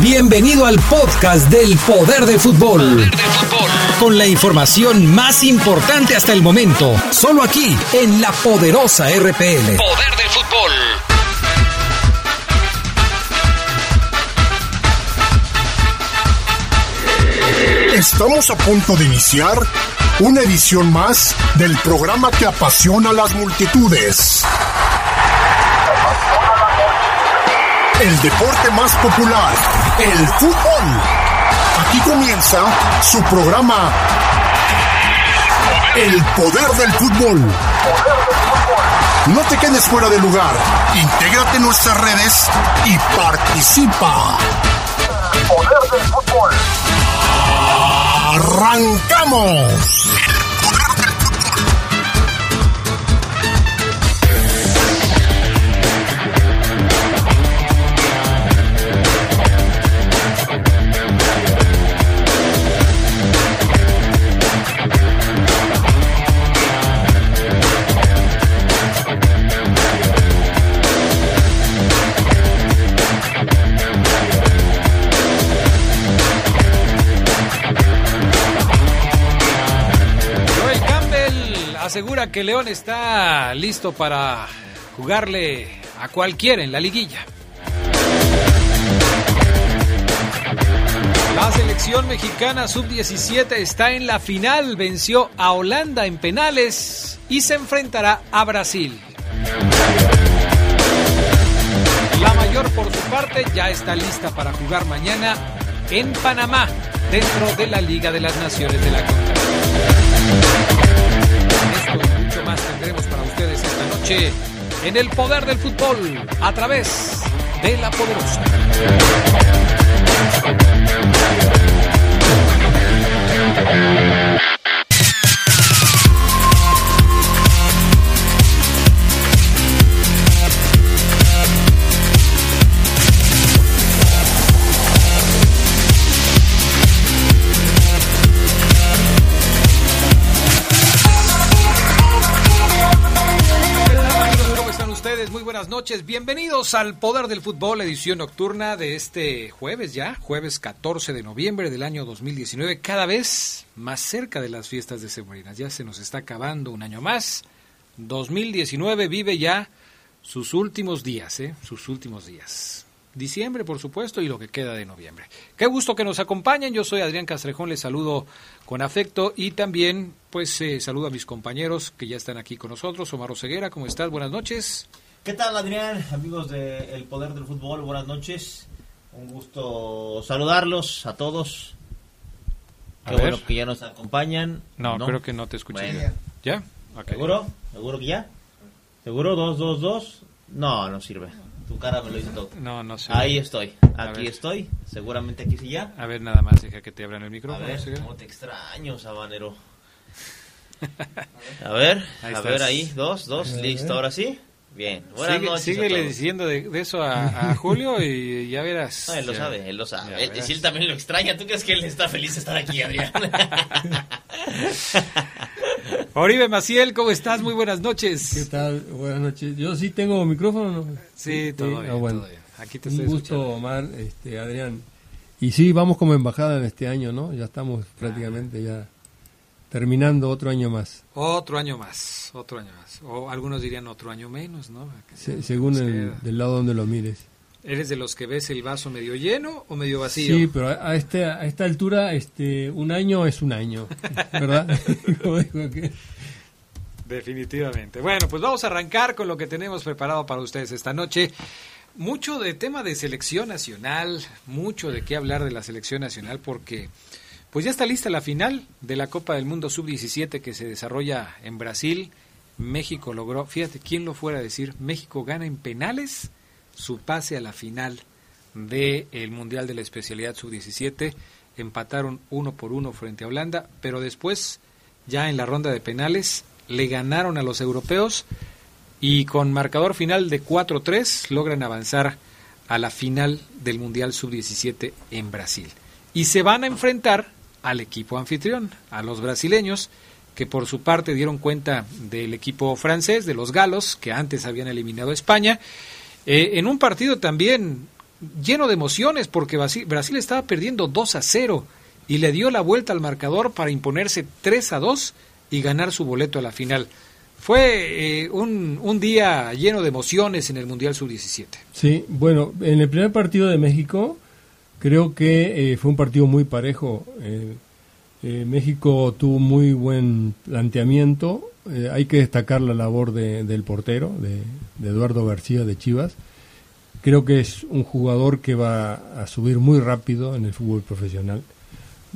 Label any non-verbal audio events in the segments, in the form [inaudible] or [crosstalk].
Bienvenido al podcast del Poder del Fútbol. Con la información más importante hasta el momento, solo aquí en la poderosa RPL. Poder del Fútbol. Estamos a punto de iniciar una edición más del programa que apasiona a las multitudes. El deporte más popular, el fútbol. Aquí comienza su programa El poder del fútbol. No te quedes fuera de lugar. Intégrate en nuestras redes y participa. El poder del fútbol. ¡Arrancamos! Asegura que León está listo para jugarle a cualquiera en la liguilla. La selección mexicana sub-17 está en la final, venció a Holanda en penales y se enfrentará a Brasil. La mayor por su parte ya está lista para jugar mañana en Panamá, dentro de la Liga de las Naciones de la mucho tendremos para ustedes esta noche en el poder del fútbol a través de la poderosa. Buenas noches. Bienvenidos al Poder del Fútbol, edición nocturna de este jueves ya, jueves 14 de noviembre del año 2019, cada vez más cerca de las fiestas de Sembrinas. Ya se nos está acabando un año más. 2019 vive ya sus últimos días, ¿eh? Sus últimos días. Diciembre, por supuesto, y lo que queda de noviembre. Qué gusto que nos acompañen. Yo soy Adrián Castrejón, les saludo con afecto y también, pues, eh, saludo a mis compañeros que ya están aquí con nosotros. Omar Ceguera, ¿cómo estás? Buenas noches. ¿Qué tal Adrián? Amigos de El Poder del Fútbol, buenas noches. Un gusto saludarlos a todos. Qué bueno que ya nos acompañan. No, creo que no te escuché. ¿Ya? ¿Seguro? ¿Seguro que ya? ¿Seguro? ¿Dos, dos, dos? No, no sirve. Tu cara me lo dice todo. No, no sé. Ahí estoy. Aquí estoy. Seguramente aquí sí ya. A ver, nada más, deja que te abran el micrófono. A ver, cómo te extraño, sabanero. A [laughs] ver, a ver ahí. Dos, dos. Listo, ahora sí. Bien, buenas Sigue, noches. Síguele diciendo de, eso a, [laughs] Julio y ya verás. No, él lo sabe, él lo sabe. Él, si él también lo extraña, ¿tú crees que él está feliz de estar aquí, Adrián? [laughs] Oribe Maciel, ¿cómo estás? Muy buenas noches. ¿Qué tal? Buenas noches. Yo sí tengo micrófono. ¿no? Sí, todo, bien, ah, bueno. Aquí te Un gusto, Omar, este, Adrián. Y sí, vamos como embajada en este año, ¿no? Ya estamos prácticamente ya terminando otro año más. Otro año más, otro año más. O algunos dirían otro año menos, ¿no? según el del lado donde lo mires. ¿Eres de los que ves el vaso medio lleno o medio vacío? Sí, pero a, este, a esta altura este, un año es un año, [laughs] ¿verdad? [laughs] Definitivamente. Bueno, pues vamos a arrancar con lo que tenemos preparado para ustedes esta noche. Mucho de tema de selección nacional, mucho de qué hablar de la selección nacional porque pues ya está lista la final de la Copa del Mundo Sub-17 que se desarrolla en Brasil. México logró, fíjate, quién lo fuera a decir, México gana en penales su pase a la final del Mundial de la Especialidad Sub-17. Empataron uno por uno frente a Holanda, pero después, ya en la ronda de penales, le ganaron a los europeos y con marcador final de 4-3 logran avanzar a la final del Mundial Sub-17 en Brasil. Y se van a enfrentar al equipo anfitrión, a los brasileños, que por su parte dieron cuenta del equipo francés, de los galos, que antes habían eliminado a España, eh, en un partido también lleno de emociones porque Brasil estaba perdiendo 2 a 0 y le dio la vuelta al marcador para imponerse 3 a 2 y ganar su boleto a la final. Fue eh, un, un, día lleno de emociones en el Mundial Sub-17. Sí, bueno, en el primer partido de México creo que eh, fue un partido muy parejo. Eh, México tuvo muy buen planteamiento. hay que destacar la labor de, del portero, de, de Eduardo García de Chivas. Creo que es un jugador que va a subir muy rápido en el fútbol profesional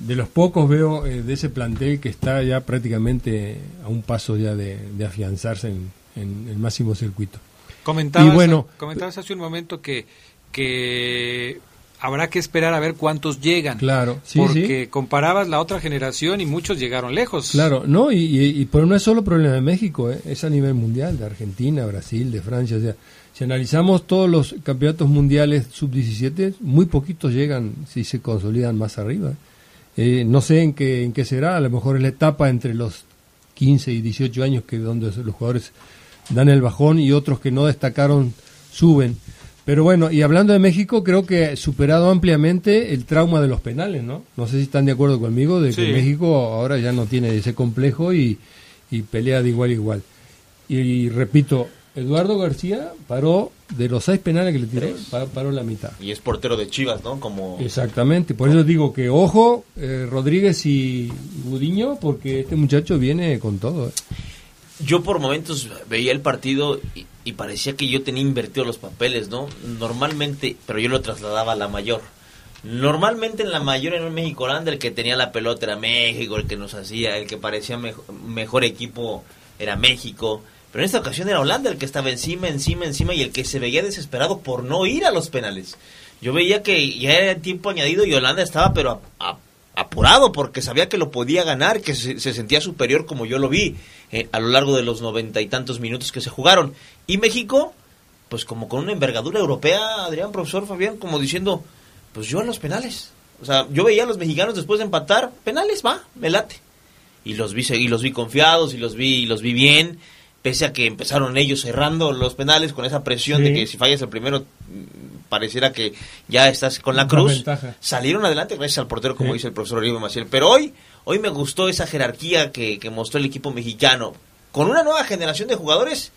de los pocos veo eh, de ese plantel que está ya prácticamente a un paso ya de, afianzarse en, el máximo circuito. Comentabas, bueno, comentabas hace un momento que, que habrá que esperar a ver cuántos llegan. Claro, sí, Porque comparabas la otra generación y muchos llegaron lejos. Claro, no, y, y, pero no es solo problema de México, eh, es a nivel mundial, de Argentina, Brasil, de Francia. O sea, si analizamos todos los campeonatos mundiales sub-17, muy poquitos llegan si se consolidan más arriba. Eh, no sé en qué, en qué será, a lo mejor es la etapa entre los 15 y 18 años que donde los jugadores dan el bajón y otros que no destacaron suben. Pero bueno, y hablando de México, creo que superado ampliamente el trauma de los penales, ¿no? No sé si están de acuerdo conmigo de que México ahora ya no tiene ese complejo y, y pelea de igual a igual. y repito, Eduardo García paró de los seis penales que le tiró, paró la mitad. Y es portero de Chivas, ¿no? Como... Exactamente, por eso digo que ojo, eh, Rodríguez y Gudiño, porque este muchacho viene con todo. ¿eh? Yo por momentos veía el partido y, y, parecía que yo tenía invertido los papeles, ¿no? Normalmente, pero yo lo trasladaba a la mayor. Normalmente en la mayor en México Holanda el que tenía la pelota era México, el que nos hacía, el que parecía mejor equipo era México pero en esta ocasión era Holanda el que estaba encima, encima, encima y el que se veía desesperado por no ir a los penales. Yo veía que ya era tiempo añadido y Holanda estaba pero apurado porque sabía que lo podía ganar, que se, sentía superior como yo lo vi eh, a lo largo de los noventa y tantos minutos que se jugaron. Y México, pues como con una envergadura europea, Adrián, profesor Fabián, como diciendo, pues yo a los penales. O sea, yo veía a los mexicanos después de empatar, penales, va, me late. Y los vi, y los vi confiados, y los vi, y los vi bien pese a que empezaron ellos cerrando los penales con esa presión de que si fallas el primero mm, pareciera que ya estás con la cruz, salieron adelante gracias al portero como dice el profesor Oribe Maciel. Pero hoy, hoy me gustó esa jerarquía que, que mostró el equipo mexicano. Con una nueva generación de jugadores,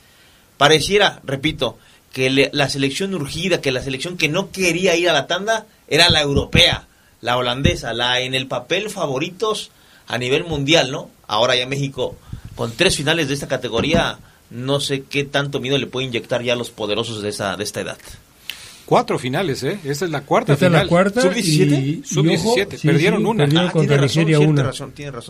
pareciera, repito, que la selección urgida, que la selección que no quería ir a la tanda era la europea, la holandesa, la en el papel favoritos a nivel mundial, ¿no? Ahora ya México con tres finales de esta categoría, no sé qué tanto miedo le puede inyectar ya a los poderosos de, esa, de esta edad. Cuatro finales, ¿eh? Esta es la cuarta Esta final. Es la cuarta. ¿Sub-17? Sub-17. perdieron una. Perdieron ah, contra Nigeria una.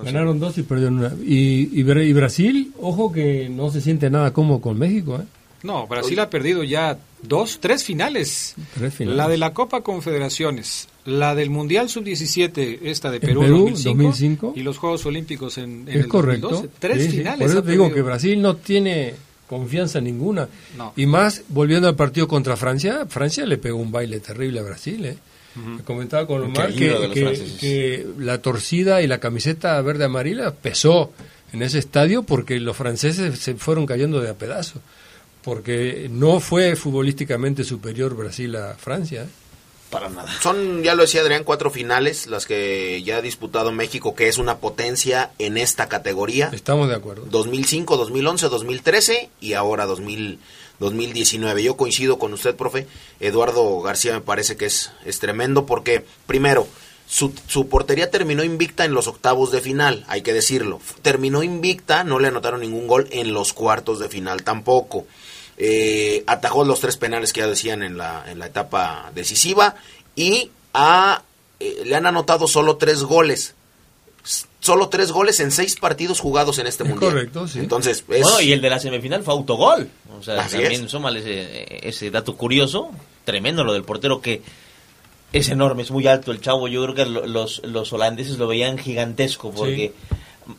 Ganaron dos y perdieron una. Y, y, y, Brasil, ojo que no se siente nada cómodo con México, ¿eh? No, Brasil ha perdido ya dos, tres finales. Tres finales. La de la Copa Confederaciones, la del Mundial Sub-17, esta de Perú, 2005, y los Juegos Olímpicos en, en el correcto. 2012. Tres finales. Por eso te digo que Brasil no tiene confianza ninguna. Y más, volviendo al partido contra Francia, Francia le pegó un baile terrible a Brasil. ¿eh? comentaba con Omar que, que, la torcida y la camiseta verde-amarilla pesó en ese estadio porque los franceses se fueron cayendo de a pedazos. Porque no fue futbolísticamente superior Brasil a Francia. ¿eh? Para nada. Son, ya lo decía Adrián, cuatro finales las que ya ha disputado México, que es una potencia en esta categoría. Estamos de acuerdo. 2005, 2011, 2013 y ahora 2000, 2019. Yo coincido con usted, profe. Eduardo García me parece que es, es tremendo porque, primero, su, su, portería terminó invicta en los octavos de final, hay que decirlo. Terminó invicta, no le anotaron ningún gol en los cuartos de final tampoco. Eh, atajó los tres penales que ya decían en la, en la etapa decisiva y a, eh, le han anotado solo tres goles. Solo tres goles en seis partidos jugados en este mundial. Correcto, sí. Entonces, y el de la semifinal fue autogol. O sea, también súmale ese, ese dato curioso, tremendo lo del portero que es enorme, es muy alto el chavo. Yo creo que los, los holandeses lo veían gigantesco porque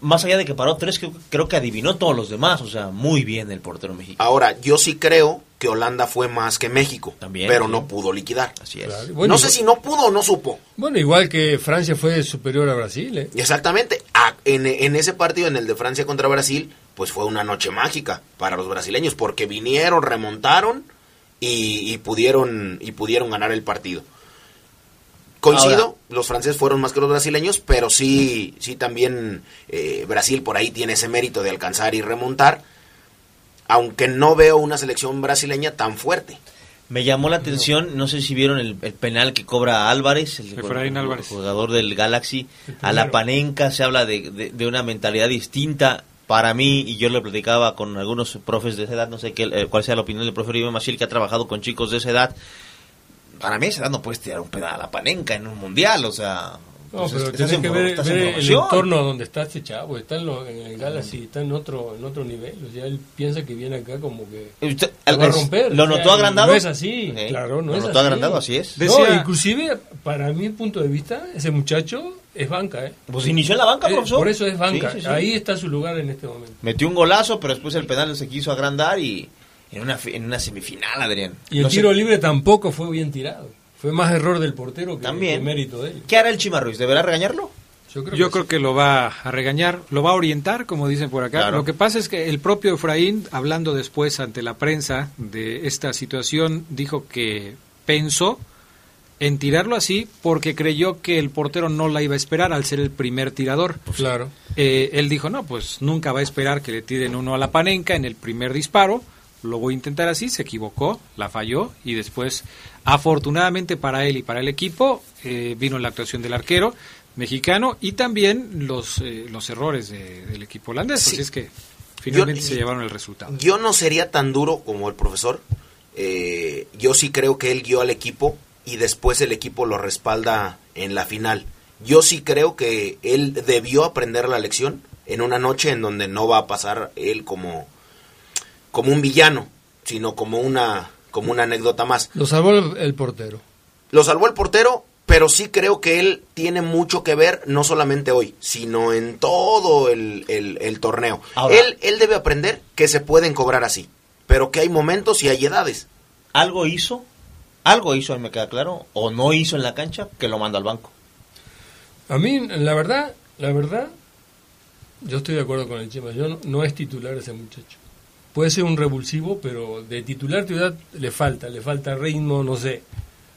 más allá de que paró tres, creo, que adivinó todos los demás. O sea, muy bien el portero mexicano. Ahora, yo sí creo que Holanda fue más que México, También, pero no pudo liquidar. Así es. no sé si no pudo o no supo. Bueno, igual que Francia fue superior a Brasil. ¿eh? Exactamente. en, en ese partido, en el de Francia contra Brasil, pues fue una noche mágica para los brasileños, porque vinieron, remontaron y, pudieron, y pudieron ganar el partido. Coincido, los franceses fueron más que los brasileños, pero sí, sí también eh, Brasil por ahí tiene ese mérito de alcanzar y remontar, aunque no veo una selección brasileña tan fuerte. Me llamó la atención, no sé si vieron el, penal que cobra Álvarez, el, jugador del Galaxy, a la Panenca, se habla de, una mentalidad distinta. Para mí, y yo lo platicaba con algunos profes de esa edad, no sé qué, eh, cuál sea la opinión del profe River Machil, que ha trabajado con chicos de esa edad, para mí edad no puedes tirar un pedal a la panenca en un mundial, o sea... No, pero tienes que ver, el entorno donde está este chavo, está en, el Galaxy, está en otro en otro nivel, o sea, él piensa que viene acá como que va a romper. ¿Lo notó agrandado? No es así, claro, no ¿Lo es notó agrandado, así es. no, inclusive, para mi punto de vista, ese muchacho es banca, ¿eh? Pues inició en la banca, eh, profesor. por eso es banca, ahí está su lugar en este momento. Metió un golazo, pero después el penal se quiso agrandar y en una, en una semifinal, Adrián. Y el tiro libre tampoco fue bien tirado. Fue más error del portero que, También. mérito de él. ¿Qué hará el Chima Ruiz? ¿Deberá regañarlo? Yo creo, que, lo va a regañar, lo va a orientar, como dicen por acá. Lo que pasa es que el propio Efraín, hablando después ante la prensa de esta situación, dijo que pensó en tirarlo así porque creyó que el portero no la iba a esperar al ser el primer tirador. Claro. Eh, él dijo, no, pues nunca va a esperar que le tiren uno a la panenca en el primer disparo lo voy a intentar así, se equivocó, la falló y después, afortunadamente para él y para el equipo, eh, vino la actuación del arquero mexicano y también los, eh, los errores del equipo holandés, así es que finalmente se llevaron el resultado. Yo no sería tan duro como el profesor, eh, yo sí creo que él guió al equipo y después el equipo lo respalda en la final. Yo sí creo que él debió aprender la lección en una noche en donde no va a pasar él como como un villano, sino como una, como una anécdota más. Lo salvó el, portero. Lo salvó el portero, pero sí creo que él tiene mucho que ver, no solamente hoy, sino en todo el, torneo. él, él debe aprender que se pueden cobrar así, pero que hay momentos y hay edades. ¿Algo hizo? ¿Algo hizo, me queda claro? ¿O no hizo en la cancha que lo manda al banco? A mí, la verdad, la verdad, yo estoy de acuerdo con el Chema. Yo no es titular ese muchacho puede ser un revulsivo, pero de titular ciudad le falta, le falta ritmo, no sé.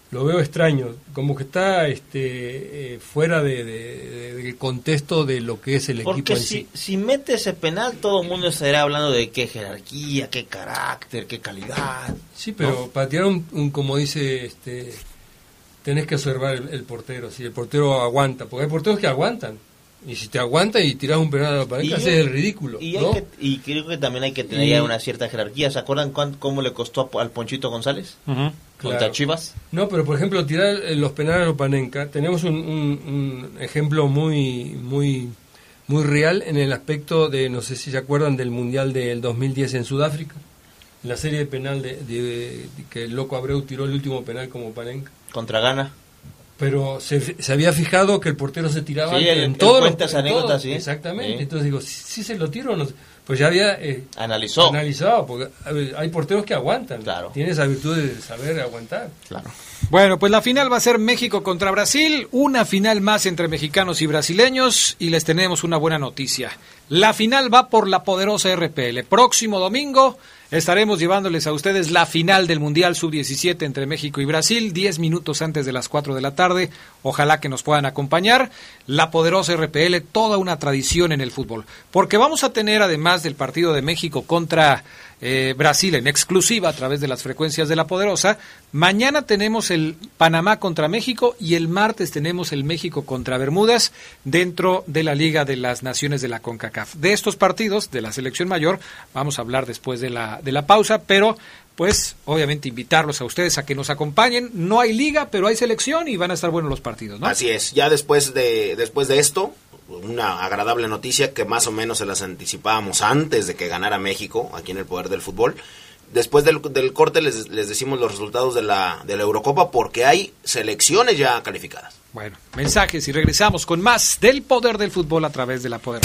Lo veo extraño, como que está este, eh, fuera de, del contexto de lo que es el equipo en si, si mete ese penal, todo el mundo estará hablando de qué jerarquía, qué carácter, qué calidad. Sí, pero para tirar un, como dice, este, tenés que observar el, portero, si el portero aguanta, porque hay porteros que aguantan, y si te aguanta y tiras un penal a la pared, haces el ridículo. Y, y, creo que también hay que tener una cierta jerarquía. ¿Se acuerdan cómo le costó al Ponchito González? Contra Chivas. No, pero por ejemplo, tirar los penales a Panenca, tenemos un, un, ejemplo muy, muy, muy real en el aspecto de, no sé si se acuerdan del Mundial del 2010 en Sudáfrica. La serie de penal de, que el Loco Abreu tiró el último penal como Panenca. Contra Gana pero se, se, había fijado que el portero se tiraba en todo anécdotas, sí. Exactamente. Entonces digo, si, se lo tiro o no. Pues ya había eh, Analizó. analizado, porque hay porteros que aguantan. Claro. Tiene esa virtud de saber aguantar. Claro. Bueno, pues la final va a ser México contra Brasil, una final más entre mexicanos y brasileños y les tenemos una buena noticia. La final va por la poderosa RPL. Próximo domingo Estaremos llevándoles a ustedes la final del Mundial Sub-17 entre México y Brasil, 10 minutos antes de las 4 de la tarde. Ojalá que nos puedan acompañar. La poderosa RPL, toda una tradición en el fútbol. Porque vamos a tener, además del partido de México contra eh, Brasil en exclusiva a través de las frecuencias de la poderosa, mañana tenemos el Panamá contra México y el martes tenemos el México contra Bermudas dentro de la Liga de las Naciones de la CONCACAF. De estos partidos de la selección mayor vamos a hablar después de la de la pausa, pero pues obviamente invitarlos a ustedes a que nos acompañen. No hay liga, pero hay selección y van a estar buenos los partidos, ¿no? Así es. Ya después de después de esto, una agradable noticia que más o menos se las anticipábamos antes de que ganara México aquí en el poder del fútbol. Después del, corte les, les, decimos los resultados de la, de la Eurocopa porque hay selecciones ya calificadas. Bueno, mensajes y regresamos con más del poder del fútbol a través de la poder.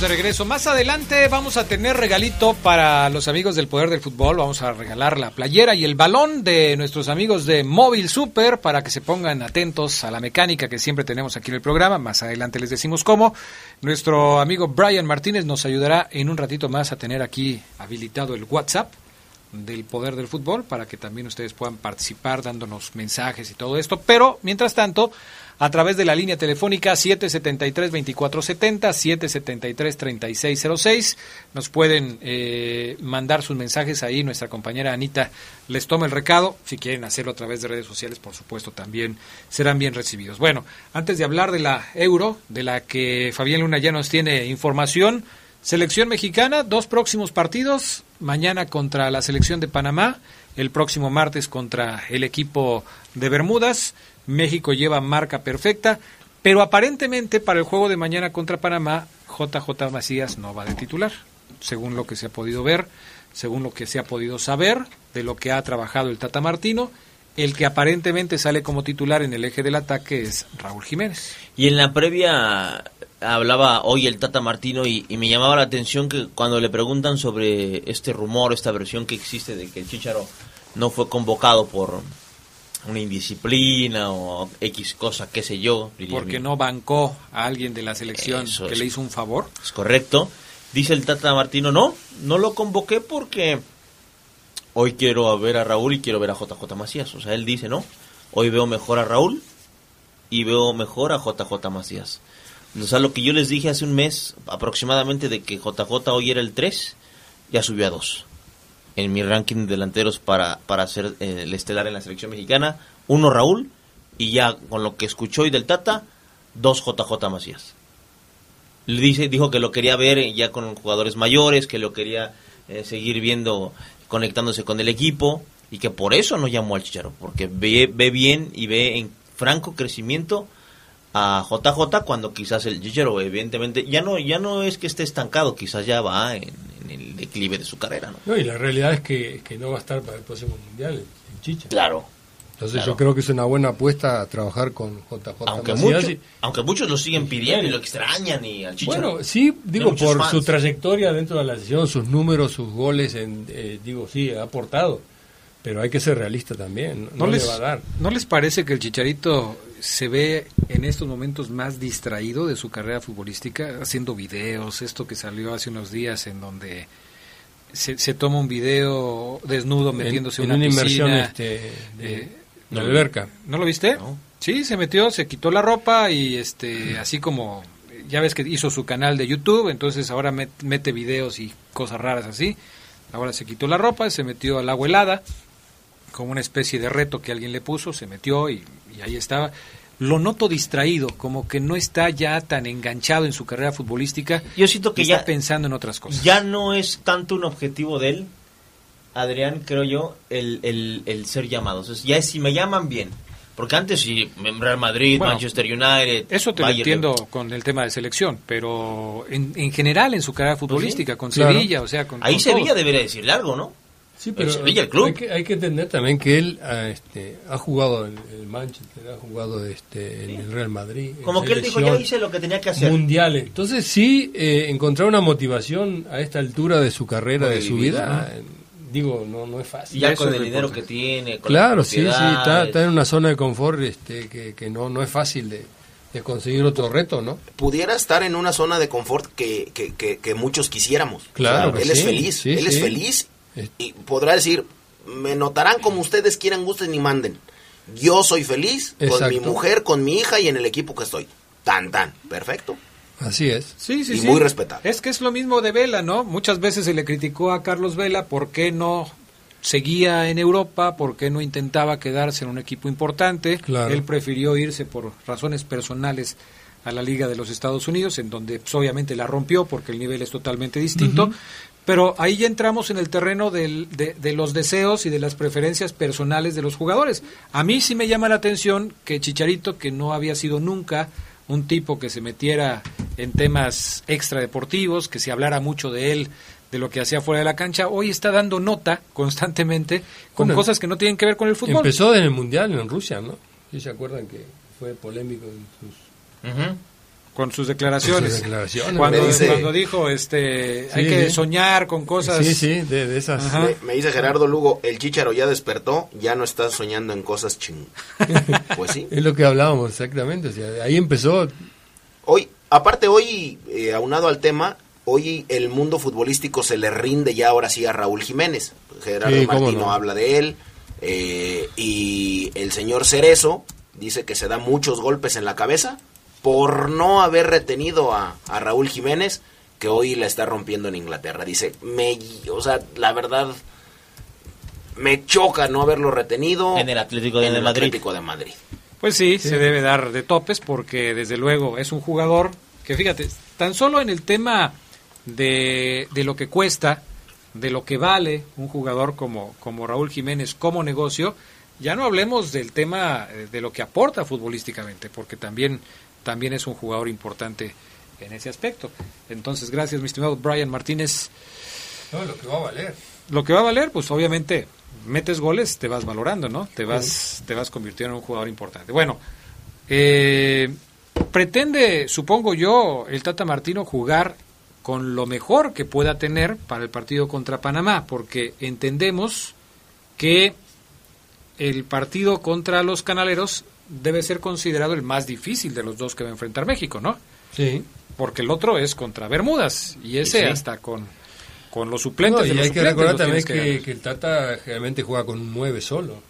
De regreso. Más adelante vamos a tener regalito para los amigos del Poder del Fútbol. Vamos a regalar la playera y el balón de nuestros amigos de Móvil Super para que se pongan atentos a la mecánica que siempre tenemos aquí en el programa. Más adelante les decimos cómo. Nuestro amigo Brian Martínez nos ayudará en un ratito más a tener aquí habilitado el WhatsApp del Poder del Fútbol para que también ustedes puedan participar dándonos mensajes y todo esto. Pero, mientras tanto, a través de la línea telefónica 773-2470, 773-3606. Nos pueden eh, mandar sus mensajes ahí. Nuestra compañera Anita les toma el recado. Si quieren hacerlo a través de redes sociales, por supuesto, también serán bien recibidos. Bueno, antes de hablar de la euro, de la que Fabián Luna ya nos tiene información, selección mexicana, dos próximos partidos. Mañana contra la selección de Panamá, el próximo martes contra el equipo de Bermudas. México lleva marca perfecta, pero aparentemente para el juego de mañana contra Panamá, JJ Macías no va de titular, según lo que se ha podido ver, según lo que se ha podido saber de lo que ha trabajado el Tata Martino. El que aparentemente sale como titular en el eje del ataque es Raúl Jiménez. Y en la previa hablaba hoy el Tata Martino y, me llamaba la atención que cuando le preguntan sobre este rumor, esta versión que existe de que el Chicharo no fue convocado por, una indisciplina o X cosa, qué sé yo. Porque no bancó a alguien de la selección que le hizo un favor. Es correcto. Dice el Tata Martino, no, no lo convoqué porque hoy quiero ver a Raúl y quiero ver a JJ Macías. O sea, él dice, no, hoy veo mejor a Raúl y veo mejor a JJ Macías. O sea, lo que yo les dije hace un mes aproximadamente de que JJ hoy era el 3, ya subió a 2 en mi ranking de delanteros para, para ser eh, el estelar en la selección mexicana. Uno Raúl y ya con lo que escuchó hoy del Tata, dos JJ Macías. Le dice, dijo que lo quería ver ya con jugadores mayores, que lo quería eh, seguir viendo conectándose con el equipo y que por eso no llamó al Chicharo, porque ve, ve bien y ve en franco crecimiento a JJ cuando quizás el Chicharo evidentemente ya no ya no es que esté estancado, quizás ya va en, el declive de su carrera. ¿no? no y la realidad es que, que, no va a estar para el próximo mundial el Chicha. Claro. Entonces claro. yo creo que es una buena apuesta trabajar con JJ aunque, mucho, y- aunque muchos lo siguen pidiendo y lo extrañan y al Chicharo. Bueno, sí, digo, por fans. su trayectoria dentro de la sesión, sus números, sus goles, en, eh, digo, sí, ha aportado. Pero hay que ser realista también, no, ¿No, le les, va a dar. ¿No les parece que el Chicharito se ve en estos momentos más distraído de su carrera futbolística, haciendo videos, esto que salió hace unos días en donde se, se toma un video desnudo metiéndose en, una una inmersión piscina? este, de, eh, de alberca. ¿No lo viste? No. Sí, se metió, se quitó la ropa y este [clears throat] así como ya ves que hizo su canal de YouTube, entonces ahora met- mete videos y cosas raras así. Ahora se quitó la ropa, se metió al agua helada como una especie de reto que alguien le puso, se metió y, y ahí estaba. Lo noto distraído, como que no está ya tan enganchado en su carrera futbolística. Yo siento que está ya- pensando en otras cosas. Ya no es tanto un objetivo de él, Adrián, creo yo, el, el, el ser llamado. O sea, ya es si me llaman bien. Porque antes sí, Real Madrid, Bueno, Manchester United. Eso te lo entiendo con el tema de selección, pero en, en general en su carrera futbolística, con claro. Sevilla, o sea, con Ahí con Sevilla todo. debería decirle algo, ¿no? Sí, El Sevilla, el club. Hay que, hay que entender también que él ah, este, ha jugado en el Manchester, ha jugado este, en el Real Madrid. Como que él dijo, ya hice lo que tenía que hacer. mundiales. Entonces sí, eh, encontrar una motivación a esta altura de su carrera, de su vida, eh, digo, no, no es fácil. ya con es el dinero que tiene. Con Claro, sí, sí, está, está en una zona de confort este, que, que no, no es fácil de, de conseguir otro reto, ¿no? pudiera estar en una zona de confort que, que, que- que muchos quisiéramos. Claro O sea, que él es sí, feliz, sí, él es sí. feliz Es- y podrá decir, me notarán como ustedes quieran, gusten y manden. Yo soy feliz con mi mujer, con mi hija y en el equipo que estoy. Tan, tan. Perfecto. Así es. Sí, sí, y sí. muy respetable. Es que es lo mismo de Vela, ¿no? Muchas veces se le criticó a Carlos Vela por qué no seguía en Europa, por qué no intentaba quedarse en un equipo importante. Claro. Él prefirió irse por razones personales a la Liga de los Estados Unidos, en donde pues, obviamente la rompió porque el nivel es totalmente distinto. Pero ahí ya entramos en el terreno del- de, de los deseos y de las preferencias personales de los jugadores. A mí sí me llama la atención que Chicharito, que no había sido nunca un tipo que se metiera en temas extradeportivos, que se hablara mucho de él, de lo que hacía fuera de la cancha, hoy está dando nota constantemente con Bueno, cosas que no tienen que ver con el fútbol. Empezó en el Mundial en Rusia, ¿no? ¿Sí se acuerdan que fue polémico en sus... con sus declaraciones. Sus declaraciones. Cuando, dice- cuando dijo, este, hay que soñar con cosas. Sí, sí, de, de esas. Me, me dice Gerardo Lugo, el Chicharo ya despertó, ya no está soñando en cosas ching. [laughs] Pues sí. Es lo que hablábamos exactamente. O sea, ahí empezó. Hoy, aparte hoy, eh, aunado al tema, hoy el mundo futbolístico se le rinde ya ahora sí a Raúl Jiménez. Gerardo Sí, Martino no. habla de él. eh, y el señor Cerezo dice que se da muchos golpes en la cabeza por no haber retenido a, a Raúl Jiménez, que hoy la está rompiendo en Inglaterra. Dice, me, o sea, la verdad, me choca no haberlo retenido En el Atlético de en el Madrid. Atlético de Madrid. Pues sí, se debe dar de topes porque desde luego es un jugador que fíjate, tan solo en el tema de, de lo que cuesta, de lo que vale un jugador como, como Raúl Jiménez como negocio, ya no hablemos del tema eh, de lo que aporta futbolísticamente, porque también, también es un jugador importante en ese aspecto. Entonces, gracias, mi estimado Brian Martínez. No, lo que va a valer. Lo que va a valer, pues obviamente, metes goles, te vas valorando, ¿no? Te vas, te vas convirtiendo en un jugador importante. Bueno, eh, pretende, supongo yo, el Tata Martino jugar con lo mejor que pueda tener para el partido contra Panamá, porque entendemos que el partido contra los canaleros debe ser considerado el más difícil de los dos que va a enfrentar México, ¿no? Sí. Porque el otro es contra Bermudas y ese sí. hasta con, con los suplentes. No, de los hay que recordar también que, el Tata generalmente juega con un 9 solo.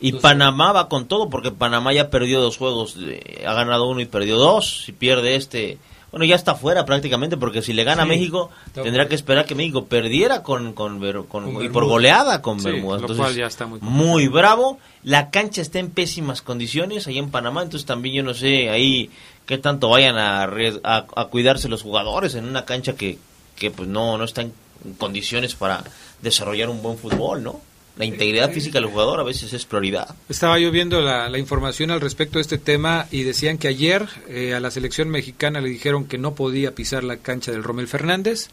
Y Panamá va con todo porque Panamá ya perdió dos juegos, eh, ha ganado uno y perdió dos. Si pierde este, bueno, ya está fuera prácticamente porque si le gana a México, tendrá que esperar que México perdiera con, con, Ver- con- Con y por goleada con Sí, lo Entonces, cual ya está muy bravo. La cancha está en pésimas condiciones ahí en Panamá, entonces también yo no sé ahí qué tanto vayan a, a, a cuidarse los jugadores en una cancha que, que pues no, no está en condiciones para desarrollar un buen fútbol, ¿no? La integridad física del jugador a veces es prioridad. Estaba yo viendo la, información al respecto de este tema y decían que ayer eh, a la selección mexicana le dijeron que no podía pisar la cancha del Romel Fernández,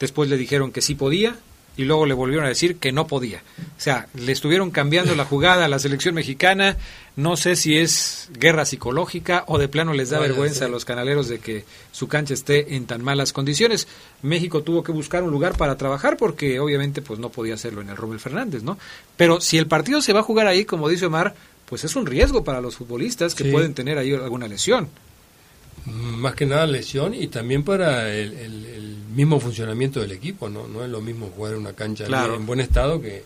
después le dijeron que sí podía y luego le volvieron a decir que no podía. O sea, le estuvieron cambiando la jugada a la selección mexicana, no sé si es guerra psicológica o de plano les da Vaya, vergüenza sí. a los canaleros de que su cancha esté en tan malas condiciones. México tuvo que buscar un lugar para trabajar porque obviamente pues no podía hacerlo en el Romel Fernández, ¿no? Pero si el partido se va a jugar ahí, como dice Omar, pues es un riesgo para los futbolistas que Sí. pueden tener ahí alguna lesión. Más que nada lesión y también para el mismo funcionamiento del equipo, ¿no? No es lo mismo jugar en una cancha Claro. en buen estado que...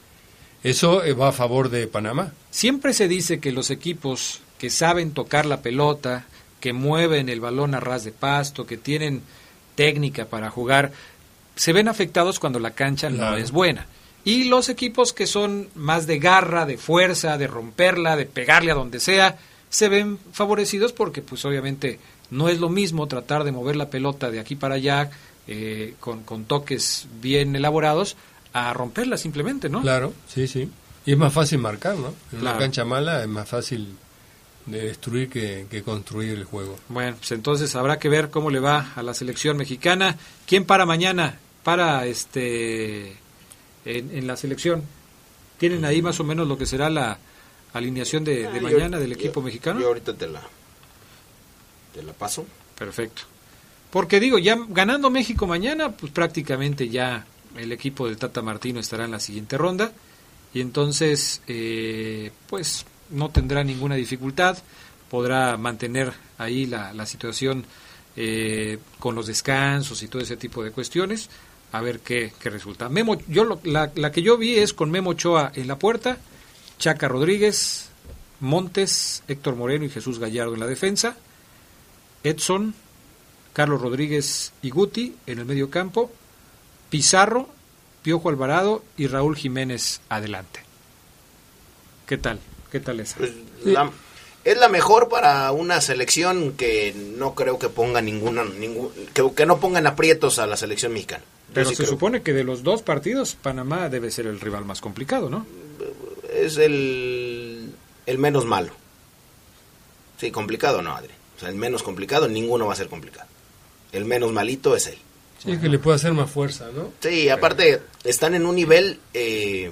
Eso eh, va a favor de Panamá. Siempre se dice que los equipos que saben tocar la pelota, que mueven el balón a ras de pasto, que tienen técnica para jugar, se ven afectados cuando la cancha no es buena. Y los equipos que son más de garra, de fuerza, de romperla, de pegarle a donde sea, se ven favorecidos porque pues obviamente no es lo mismo tratar de mover la pelota de aquí para allá eh, con, con toques bien elaborados a romperla simplemente, ¿no? Claro, sí, sí. Y es más fácil marcar, ¿no? En Claro. una cancha mala es más fácil de destruir que, que construir el juego. Bueno, pues entonces habrá que ver cómo le va a la selección mexicana. ¿Quién para mañana? Para este en, en la selección. ¿Tienen ahí más o menos lo que será la alineación de, de Ah, yo- mañana del yo- equipo mexicano? Yo ahorita te la, te la paso. Perfecto. Porque digo, ya ganando México mañana, pues prácticamente ya el equipo del Tata Martino estará en la siguiente ronda. Y entonces eh, pues no tendrá ninguna dificultad, podrá mantener ahí la, situación eh, con los descansos y todo ese tipo de cuestiones, a ver qué, qué resulta. Memo, yo lo- la, la que yo vi es con Memo Ochoa en la puerta, Chaca Rodríguez, Montes, Héctor Moreno y Jesús Gallardo en la defensa, Edson, Carlos Rodríguez y Guti en el medio campo, Pizarro, Piojo Alvarado y Raúl Jiménez adelante. ¿Qué tal? ¿Qué tal esa? Pues, la- es la mejor para una selección que no creo que ponga ninguna, ningún, que, que no pongan aprietos a la selección mexicana. Yo Pero sí se creo. supone que de los dos partidos, Panamá debe ser el rival más complicado, ¿no? es el, el menos malo. Sí, complicado no, Adri. O sea, el menos complicado, ninguno va a ser complicado. El menos malito es él. Sí, que le puede hacer más fuerza, ¿no? Sí, aparte están en un nivel, eh,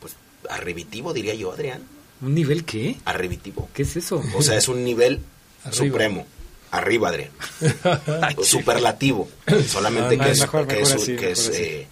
pues, arribitivo, diría yo, Adrián. ¿Un nivel qué? Arribitivo. ¿Qué es eso? O sea, es un nivel Arriba. supremo. Arriba, Adrián. [laughs] Superlativo. Solamente No, que no, es, mejor- que mejor es- así, que es, mejor así. eh,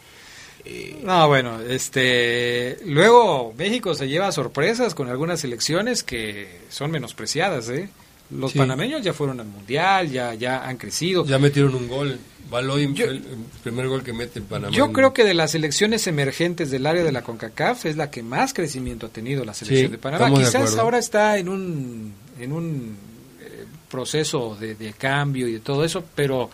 eh, No, bueno, este, luego México se lleva sorpresas con algunas selecciones que son menospreciadas, ¿eh? Los Sí. panameños ya fueron al mundial, ya, ya han crecido. Ya metieron un gol. Baloy Yo- el, el primer gol que mete en Panamá. Yo creo que de las selecciones emergentes del área de la CONCACAF es la que más crecimiento ha tenido la selección Sí, de Panamá. de Quizás ahora está en un, en un eh, proceso de, de cambio y de todo eso, pero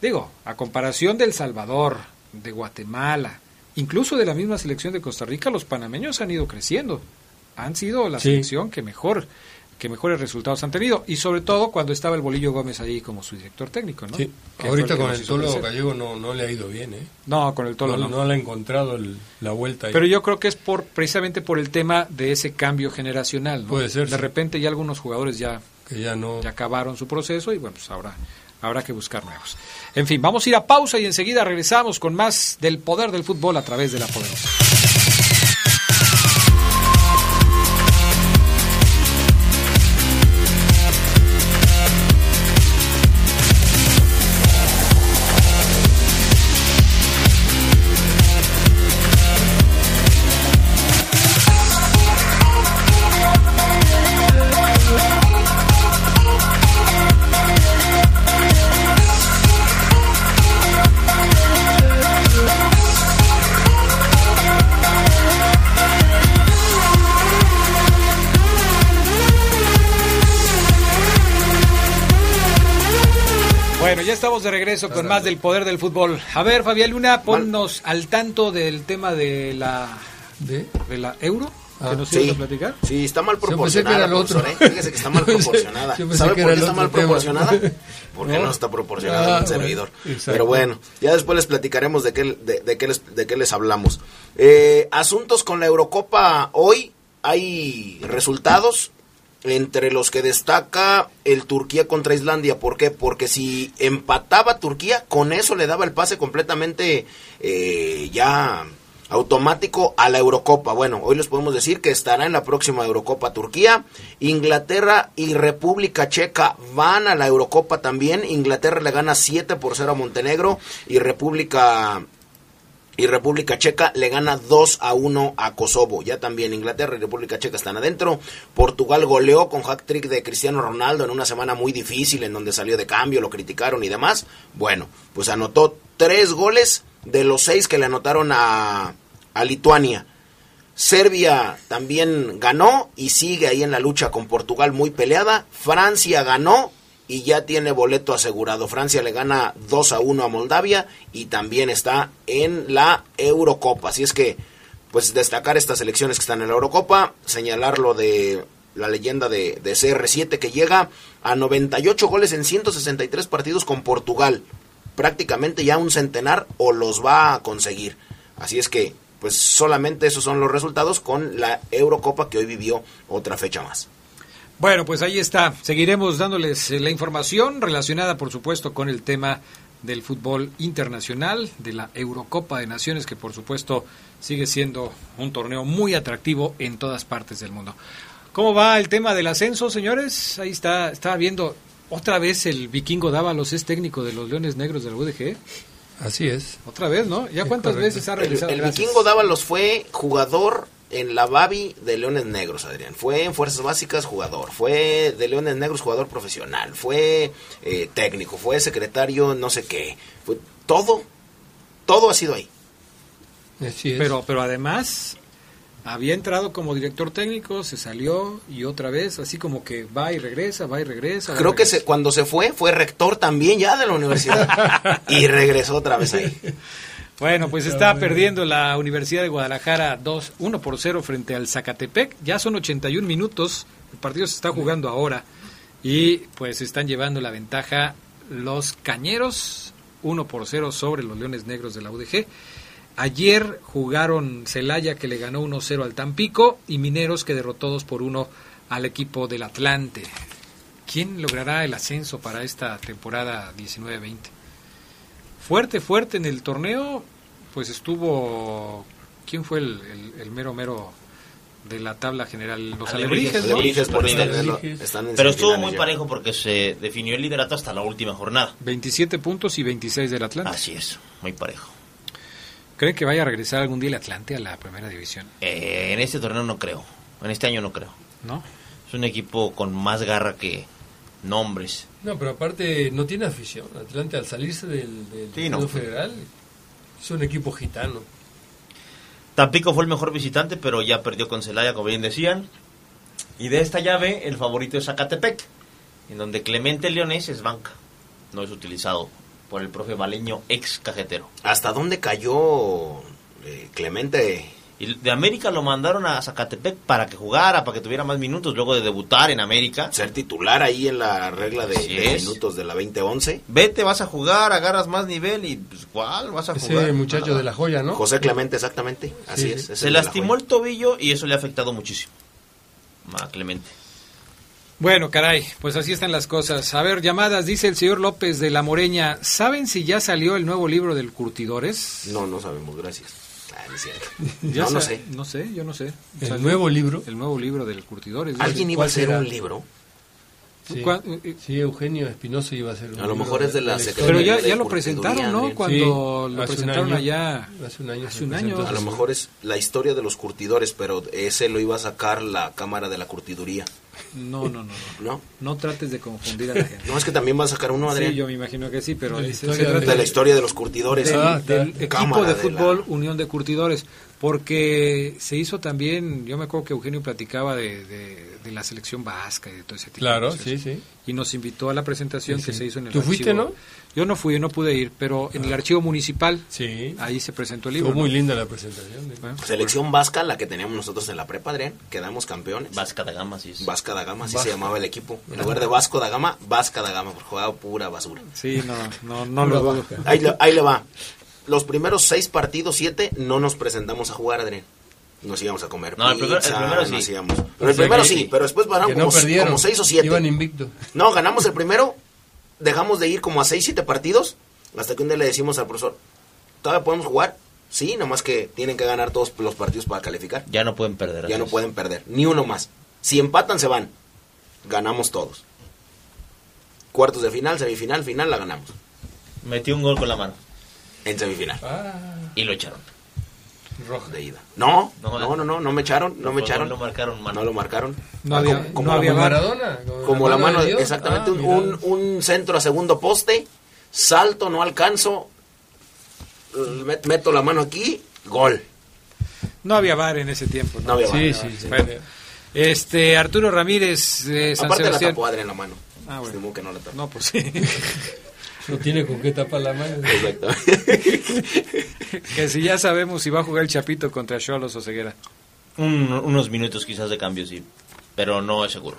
digo, a comparación del Salvador, de Guatemala, incluso de la misma selección de Costa Rica, los panameños han ido creciendo. Han sido la Sí. selección que mejor que mejores resultados han tenido y sobre todo cuando estaba el Bolillo Gómez ahí como su director técnico, ¿no? Sí. Ahorita con el Tolo crecer. Gallego no, no le ha ido bien, ¿eh? No, con el Tolo no, no. no le ha encontrado el- la vuelta. ahí. Pero yo creo que es por precisamente por el tema de ese cambio generacional. ¿no? Puede ser, De sí. repente ya algunos jugadores ya, que ya no. ya acabaron su proceso y bueno, pues ahora habrá que buscar nuevos. En fin, vamos a ir a pausa y enseguida regresamos con más del poder del fútbol a través de la poderosa. Estamos de regreso con más del poder del fútbol. A ver, Fabián Luna, ponnos al tanto del tema de la ¿De? de la euro que Ah. nos Sí. a platicar. Sí, está mal Yo pensé que proporcionada. era el otro. profesor, ¿eh? Fíjese que está mal [laughs] Yo pensé- proporcionada. yo pensé ¿Sabe que por qué está mal tema. proporcionada? [laughs] Porque no, No. está proporcionada Ah, en el bueno, servidor. exacto. Pero bueno, ya después les platicaremos de qué, de, de qué, les, de qué les hablamos. Eh, asuntos con la Eurocopa hoy. Hay resultados entre los que destaca el Turquía contra Islandia. ¿Por qué? Porque si empataba Turquía, con eso le daba el pase completamente eh, ya automático a la Eurocopa. Bueno, hoy les podemos decir que estará en la próxima Eurocopa Turquía. Inglaterra y República Checa van a la Eurocopa también. Inglaterra le gana 7 por 0 a Montenegro y República y República Checa le gana 2 a 1 a Kosovo. Ya también Inglaterra y República Checa están adentro. Portugal goleó con hat-trick de Cristiano Ronaldo en una semana muy difícil en donde salió de cambio, lo criticaron y demás. Bueno, pues anotó tres goles de los seis que le anotaron a, a Lituania. Serbia también ganó y sigue ahí en la lucha con Portugal muy peleada. Francia ganó y ya tiene boleto asegurado. Francia le gana 2 a 1 a Moldavia y también está en la Eurocopa. Así es que, pues destacar estas elecciones que están en la Eurocopa, señalar lo de la leyenda de, de CR7 que llega a 98 goles en 163 partidos con Portugal. Prácticamente ya un centenar o los va a conseguir. Así es que, pues solamente esos son los resultados con la Eurocopa que hoy vivió otra fecha más. Bueno, pues ahí está. Seguiremos dándoles eh, la información relacionada, por supuesto, con el tema del fútbol internacional, de la Eurocopa de Naciones, que por supuesto sigue siendo un torneo muy atractivo en todas partes del mundo. ¿Cómo va el tema del ascenso, señores? Ahí está, estaba viendo otra vez el vikingo Dávalos es técnico de los Leones Negros de la UDG. Así es. Otra vez, ¿no? ¿Ya Es cuántas correcto. veces ha El, regresado? el Gracias. vikingo Dávalos fue jugador en la Babi de Leones Negros, Adrián. Fue en Fuerzas Básicas jugador. Fue de Leones Negros jugador profesional. Fue eh, técnico. Fue secretario no sé qué. Fue todo. Todo ha sido ahí. Así es. Pero, pero además había entrado como director técnico, se salió y otra vez, así como que va y regresa, va y regresa. va y Creo que se, cuando se fue, fue rector también ya de la universidad. [laughs] y regresó otra vez ahí. Bueno, pues está perdiendo la Universidad de Guadalajara 2, 1 por 0 frente al Zacatepec. Ya son 81 minutos, el partido se está jugando ahora y pues están llevando la ventaja los Cañeros 1 por 0 sobre los Leones Negros de la UDG. Ayer jugaron Celaya que le ganó 1-0 al Tampico y Mineros que derrotó 2 por 1 al equipo del Atlante. ¿Quién logrará el ascenso para esta temporada 19-20? Fuerte, fuerte en el torneo, pues estuvo... ¿Quién fue el, el- el mero, mero de la tabla general. Los Alebrijes, alebrijes, ¿no? Alebrijes por en Pero estuvo muy ya. parejo porque se definió el liderato hasta la última jornada. 27 puntos y 26 del Atlante. Así es, muy parejo. ¿Creen que vaya a regresar algún día el Atlante a la primera división? Eh, en este torneo no creo, en este año no creo. ¿No? Es un equipo con más garra que nombres. No, pero aparte no tiene afición. Atlante al salirse del, del Sí, Distrito no. federal es un equipo gitano. Tampico fue el mejor visitante, pero ya perdió con Celaya, como bien decían. Y de esta llave, el favorito es Zacatepec, en donde Clemente Leones es banca. No es utilizado por el profe Baleño, ex cajetero. ¿Hasta dónde cayó eh, Clemente? Y de América lo mandaron a Zacatepec para que jugara, para que tuviera más minutos, luego de debutar en América. Ser titular ahí en la regla de, minutos de la 2011. Vete, vas a jugar, agarras más nivel y pues, ¿cuál vas a Ese jugar? muchacho Nada. de la joya, ¿no? José Clemente, exactamente. Así Sí, es. sí. Se la lastimó el tobillo y eso le ha afectado muchísimo a Clemente. Bueno, caray, pues así están las cosas. A ver, llamadas, dice el señor López de La Moreña. ¿Saben si ya salió el nuevo libro del Curtidores? No, no sabemos, gracias. Ah, no es cierto. [laughs] Ya no, no sa- sé. No sé, yo no sé. El Salió nuevo libro. El nuevo libro del Curtidores. dice. ¿Alguien iba a ¿Cuál hacer será? un libro? Sí, ¿Cuál- eh, sí, Eugenio Espinosa iba a ser un A lo mejor es de la historia. Secretaría Pero ya, de ya lo presentaron, ¿no? Cuando Sí, lo presentaron año. allá. Hace un año. Hace un año. A lo mejor es la historia de los curtidores, pero ese lo iba a sacar la Cámara de la Curtiduría, No, no, no, no. ¿no? No trates de confundir a la gente. [laughs] No, es que también va a sacar uno, Adrián, Sí, yo me imagino que sí, pero De la se- trata de la historia de los curtidores. del, Ah, del está. equipo Cámara de de fútbol la- Unión de Curtidores, porque se hizo también, yo me acuerdo que Eugenio platicaba de, de- de la selección vasca y de todo ese tipo Claro, de cosas. sí, sí. Y nos invitó a la presentación Sí, que sí. se hizo en el ¿Tú fuiste, archivo- no? Yo no fui, no pude ir, pero en el archivo municipal, Sí. ahí se presentó el libro. Fue muy linda la presentación. ¿eh? Bueno, Selección vasca, la que teníamos nosotros en la prepa, Adrián, quedamos campeones. Vasca da Gama, sí. Vasca da Gama, así Vasca. se llamaba el equipo. En lugar de Vasco da Gama, Vasca da Gama, porque jugaba pura basura. Sí, no, no, no lo dudo. Ahí le, ahí le va. Los primeros seis partidos, siete, no nos presentamos a jugar, Adrián. Nos íbamos a comer No, el primer- el primero sí. íbamos. Pero el primero sí, pero después no como, seis o siete. Iban invictos. No, ganamos el primero, dejamos de ir como a seis, siete partidos, hasta que un día le decimos al profesor, ¿todavía podemos jugar? Sí, nomás que tienen que ganar todos los partidos para calificar. Ya no pueden perder. Ya no pueden perder, ni uno más. Si empatan, se van. Ganamos todos. Cuartos de final, semifinal, final, la ganamos. Metió un gol con la mano En semifinal, Ah, y lo echaron. roja. de ida. No, No, no, no, no, no me echaron, no, me echaron. no marcaron mano. No lo marcaron. No había- como, como no la había mano- VAR. Maradona. como la mano, exactamente, Ah, un, un, un centro a segundo poste, salto, no alcanzo, met- meto la mano aquí, gol. No había bar en ese tiempo. No había Sí, VAR. sí, sí. Bueno, este Arturo Ramírez de San Aparte la tapó Adrián en la mano. Ah, bueno. Estimó que no la tapó. No, pues sí. [laughs] No tiene con qué tapar la mano. Exacto. que si ya sabemos si va a jugar el Chapito contra Cholos o Ceguera. Un- unos minutos quizás de cambio, sí. Pero no es seguro.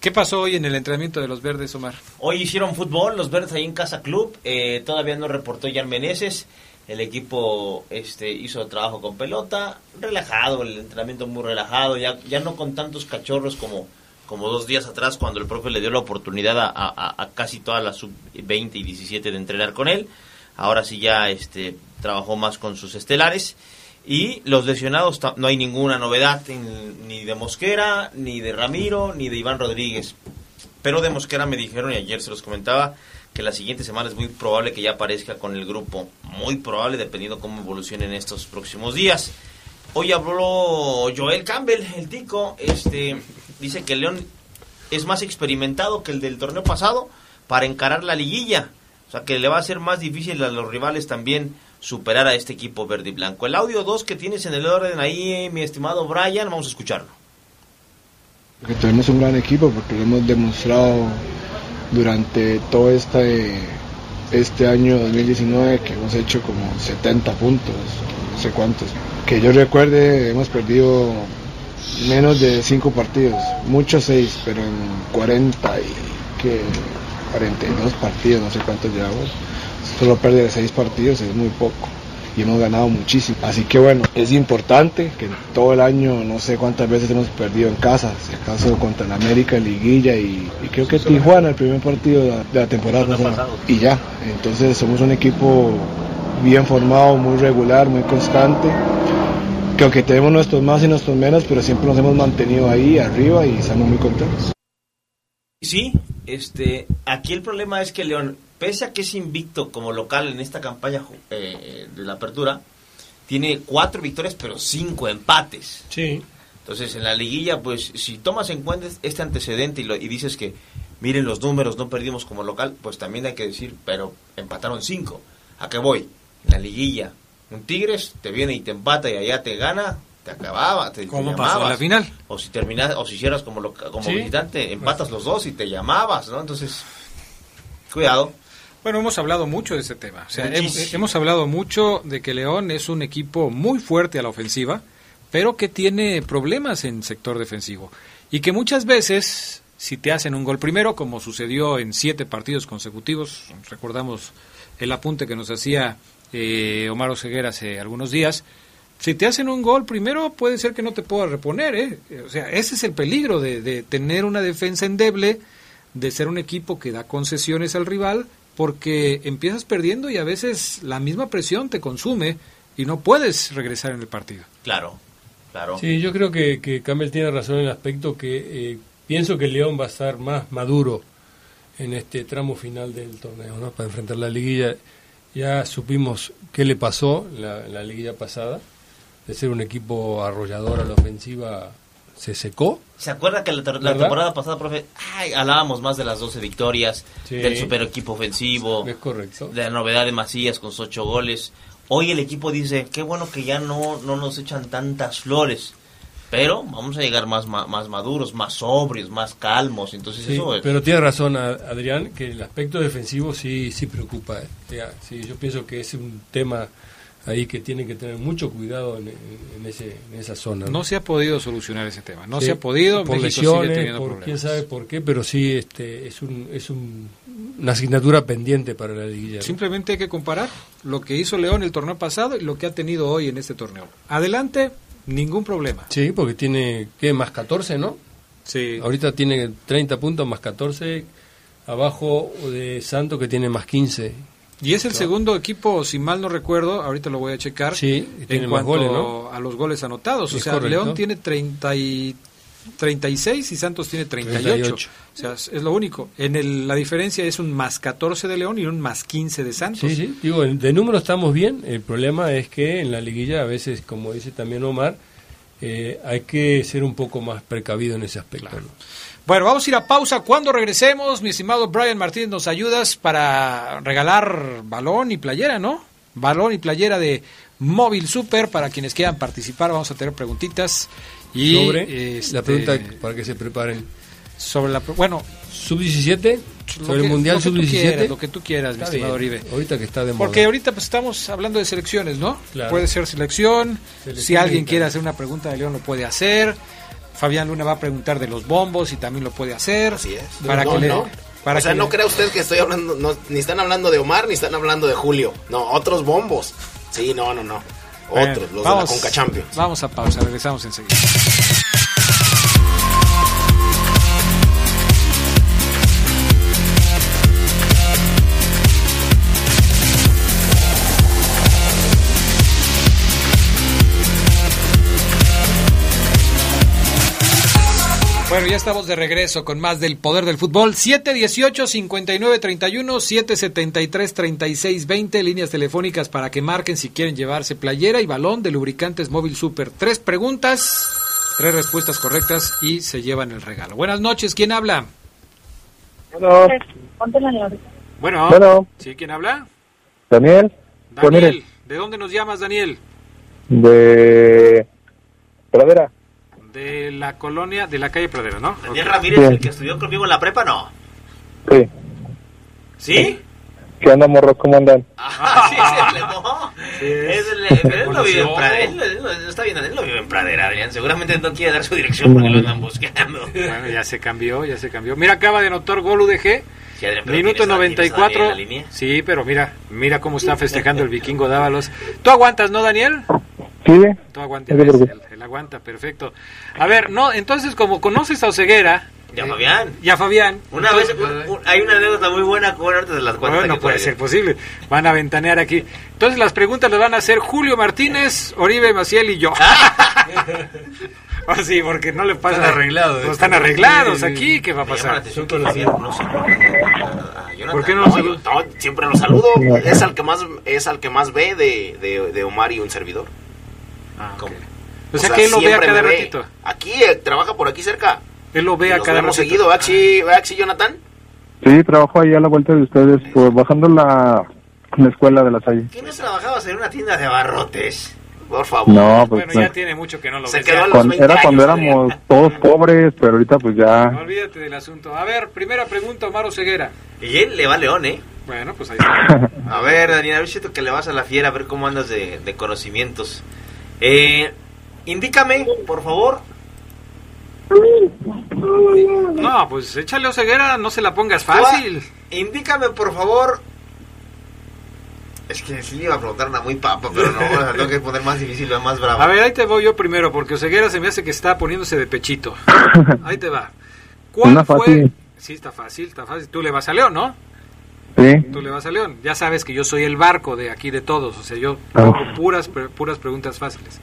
¿Qué pasó hoy en el entrenamiento de los verdes, Omar? Hoy hicieron fútbol, los verdes ahí en Casa Club. eh, todavía no reportó Jan Meneses. El equipo este, hizo trabajo con pelota, relajado, el entrenamiento muy relajado, ya, ya no con tantos cachorros como, como dos días atrás cuando el profe le dio la oportunidad a, casi todas las sub-20 y 17 de entrenar con él. Ahora sí ya este, trabajó más con sus estelares. Y los lesionados, no hay ninguna novedad ni de Mosquera, ni de Ramiro, ni de Iván Rodríguez. Pero de Mosquera me dijeron, y ayer se los comentaba, que la siguiente semana es muy probable que ya aparezca con el grupo. Muy probable, dependiendo cómo evolucionen estos próximos días. Hoy habló Joel Campbell, el tico. Este, dice que el León es más experimentado que el del torneo pasado para encarar la liguilla. O sea que le va a ser más difícil a los rivales también superar a este equipo verde y blanco. El audio 2 que tienes en el orden ahí, mi estimado Brian, vamos a escucharlo. Tenemos un gran equipo, porque lo hemos demostrado durante todo este, este año 2019 que hemos hecho como 70 puntos, no sé cuántos. Que yo recuerde, hemos perdido menos de 5 partidos, muchos 6, pero en 40 y que 42 partidos, no sé cuántos llevamos. Solo perder 6 partidos es muy poco. Y hemos ganado muchísimo. Así que bueno, es importante que todo el año, no sé cuántas veces hemos perdido en casa, si acaso contra el América, Liguilla y, y creo que Tijuana, el primer partido de la, de la temporada pasada. Y ya, entonces somos un equipo bien formado, muy regular, muy constante que aunque tenemos nuestros más y nuestros menos, pero siempre nos hemos mantenido ahí arriba y estamos muy contentos. Sí, este, aquí el problema es que León, pese a que es invicto como local en esta campaña eh, de la apertura, tiene cuatro victorias pero cinco empates. Sí. Entonces en la liguilla, pues si tomas en cuenta este antecedente y, lo, y dices que miren los números, no perdimos como local, pues también hay que decir, pero empataron cinco. ¿A qué voy? En la liguilla, un Tigres te viene y te empata y allá te gana, te acababa, te, ¿Cómo pasó en la final? O si terminas, o si hicieras como, como visitante, empatas los dos y te llamabas, ¿no? Entonces, cuidado. Bueno, hemos hablado mucho de ese tema. O sea, hemos, hemos, hablado mucho de que León es un equipo muy fuerte a la ofensiva, pero que tiene problemas en sector defensivo. Y que muchas veces, si te hacen un gol primero, como sucedió en siete partidos consecutivos, recordamos el apunte que nos hacía eh, Omar Oseguera hace algunos días, si te hacen un gol primero puede ser que no te pueda reponer, ¿eh? O sea, ese es el peligro de, de tener una defensa endeble, de ser un equipo que da concesiones al rival, porque empiezas perdiendo y a veces la misma presión te consume y no puedes regresar en el partido. Claro, claro. Sí, yo creo que, que Campbell tiene razón en el aspecto que eh, pienso que León va a estar más maduro en este tramo final del torneo, ¿no? Para enfrentar la liguilla. Ya supimos qué le pasó la, la liguilla pasada, de ser un equipo arrollador a la ofensiva, se secó. ¿Se acuerda que la, la temporada pasada, profe, ay, hablábamos más de las 12 victorias, sí. del super equipo ofensivo, es correcto. de la novedad de Macías con sus 8 goles? Hoy el equipo dice, qué bueno que ya no, no nos echan tantas flores pero vamos a llegar más, más maduros, más sobrios, más calmos. Entonces sí, eso es... Pero tiene razón Adrián que el aspecto defensivo sí sí preocupa. ¿eh? Sí, yo pienso que es un tema ahí que tienen que tener mucho cuidado en, en, ese, en esa zona. ¿no? ¿no? se ha podido solucionar ese tema, no sí, se ha podido. Por México lesiones, por quién sabe por qué, pero sí este es un es un, una asignatura pendiente para la liguilla. Simplemente hay que comparar lo que hizo León el torneo pasado y lo que ha tenido hoy en este torneo. Adelante, Ningún problema. Sí, porque tiene, ¿qué? Más 14, ¿no? Sí. Ahorita tiene 30 puntos más 14, abajo de Santo que tiene más 15. Y es el segundo equipo, si mal no recuerdo, ahorita lo voy a checar, sí, en tiene cuanto más goles, ¿no? a los goles anotados. Es o sea, correcto. León tiene 30 y 36 y Santos tiene 38. 38. O sea, es lo único. En el, la diferencia es un más 14 de León y un más 15 de Santos. Sí, sí. Digo, de número estamos bien. El problema es que en la liguilla a veces, como dice también Omar, eh, hay que ser un poco más precavido en ese aspecto. Claro. Bueno, vamos a ir a pausa. Cuando regresemos, mi estimado Brian Martínez, nos ayudas para regalar balón y playera, ¿no? Balón y playera de Móvil Super para quienes quieran participar. Vamos a tener preguntitas. Y, sobre este, la pregunta para que se preparen. Sobre la. Bueno. Sub-17. Sobre que, el Mundial Sub-17. Lo que tú quieras, mi estimado Oribe. Ahorita que está de moda. Porque ahorita pues, estamos hablando de selecciones, ¿no? Claro. Puede ser selección. selección si alguien quiere hacer una pregunta de León, lo puede hacer. Fabián Luna va a preguntar de los bombos y también lo puede hacer. Así es. Para no, que le, no. Para o sea, que no le... crea usted que estoy hablando, no, ni están hablando de Omar, ni están hablando de Julio. No, otros bombos. Sí, no, no, no. Otros, los vamos, de la Conca Champions. Vamos a pausa, regresamos enseguida. Bueno, ya estamos de regreso con más del poder del fútbol. 718-5931, 773-3620, líneas telefónicas para que marquen si quieren llevarse playera y balón de lubricantes móvil super. Tres preguntas, tres respuestas correctas y se llevan el regalo. Buenas noches, ¿quién habla? Bueno. Bueno, bueno. ¿sí? ¿Quién habla? Daniel. Daniel, ¿de dónde nos llamas, Daniel? De Pradera. De la colonia, de la calle Pradera, ¿no? Daniel. Ramírez, el que estudió conmigo en la prepa, ¿no? Sí. ¿Sí? ¿Qué onda, morros? ¿Cómo andan? Ah, [laughs] sí, se no. Sí, es, es, él, lo vive en Pradera. Él, él, está bien, él lo vive en Pradera, Adrián. Seguramente no quiere dar su dirección porque lo andan buscando. Bueno, ya se cambió, ya se cambió. Mira, acaba de anotar gol UDG. Sí, Adrián, Minuto 94. Sí, pero mira, mira cómo está festejando el vikingo Dávalos. ¿Tú aguantas, no, Daniel? Sí. Tú aguantas, él, él, aguanta, perfecto. A ver, no, entonces como conoces a Oseguera Ya, Fabián. Ya, Fabián. Una Entonces, vez, un- un- hay una anécdota muy buena con ahorita de las cuatro. Bueno, no puede ser posible. Van a ventanear aquí. Entonces las preguntas las van a hacer Julio Martínez, Oribe Maciel y yo. [laughs] Ah, sí, porque no le pasa. Están arreglados, No están ¿eh? arreglados Sí, sí, aquí. ¿Qué va a pasar? no. ¿Por qué no No, lo yo- saludas? no, siempre lo saludo. Es al que más es al que más ve de, de, de Omar y un servidor. Ah, ok. ¿Cómo? O sea que él lo ve a cada ve. ratito. Aquí eh, trabaja por aquí cerca. Él lo ve Y a cada ratito. seguido. ¿verdad que sí, verdad que sí, Jonathan? Sí, trabajo ahí a la vuelta de ustedes, pues bajando la, la escuela de la Salle. ¿Qué no trabajabas en una tienda de abarrotes? Por favor. No, pues Bueno, ya tiene mucho que no lo Se ves. quedó a los cuan- 20 era cuando años, éramos todos pobres, pero ahorita pues ya... Olvídate del asunto. A ver, primera pregunta, Omar Ceguera. Y él le va a León, ¿eh? Bueno, pues ahí está. A ver, Daniel, a ver si que le vas a la fiera, a ver cómo andas de, de conocimientos. Eh, indícame, por favor. No, pues échale o ceguera, no se la pongas fácil. Indícame, por favor. Es que sí le iba a preguntar una muy papa, pero no, o sea, tengo que poner más difícil, más bravo. A ver, ahí te voy yo primero, porque Oseguera se me hace que está poniéndose de pechito. [laughs] Ahí te va. ¿Cuál Una fue? fácil. Sí, está fácil, está fácil. Tú le vas a León, ¿no? Sí, Tú le vas a León. Ya sabes que yo soy el barco de aquí de todos, o sea, yo Ah. hago puras, puras preguntas fáciles.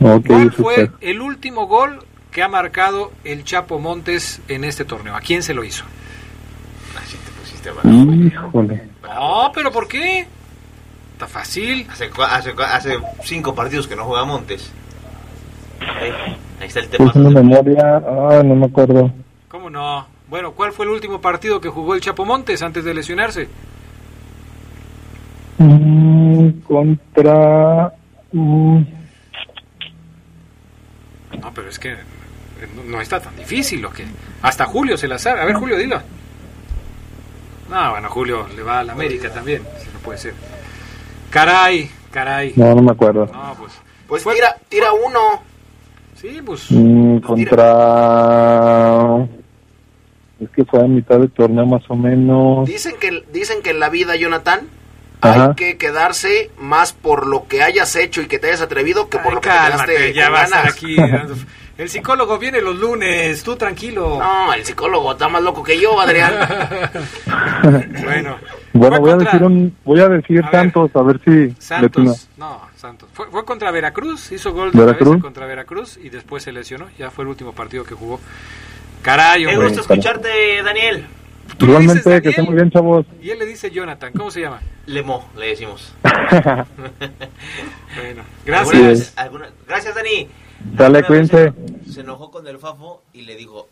ok, ¿Cuál fue super. el último gol que ha marcado el Chapo Montes en este torneo? ¿A quién se lo hizo? Así te pusiste bravo. Híjole. No, pero ¿por qué? Está fácil. Hace, hace, cinco partidos que no juega Montes. Ahí, ahí está el tema. Puse una memoria, ah, no me acuerdo. ¿Cómo no? Bueno, ¿cuál fue el último partido que jugó el Chapo Montes antes de lesionarse? Mm, contra... mm, No, pero es que no, está tan difícil lo que. Hasta Julio se la sabe. A ver, Julio, dilo. No, bueno, Julio le va a la América también. Si no puede ser. Caray, caray. no, no me acuerdo. No, pues. Pues tira, tira uno. Sí, pues. Mm, contra... Es que fue a mitad del torneo más o menos. Dicen que, dicen que en la vida, Jonathan, Ajá. hay que quedarse más por lo que hayas hecho y que te hayas atrevido que por Ay, lo que cálmate, te quedaste ya vas ganas. aquí. [laughs] El psicólogo viene los lunes, tú tranquilo. No, el psicólogo está más loco que yo, Adrián. [laughs] bueno. Bueno, voy a decir un, voy a decir A ver. Santos, a ver si. Santos, no, Santos. Fue, fue contra Veracruz, hizo gol de ¿Veracruz? contra Veracruz y después se lesionó. Ya fue el último partido que jugó. Caray, Me hombre. gusta escucharte, Daniel. Tú Igualmente, que estén muy bien, chavos. Y él le dice Jonathan. ¿Cómo se llama? Lemo, le decimos. [laughs] Bueno, ¿Alguna gracias. Gracias, Dani. Dale, cuídense. Se, se enojó con el Fafo y le dijo,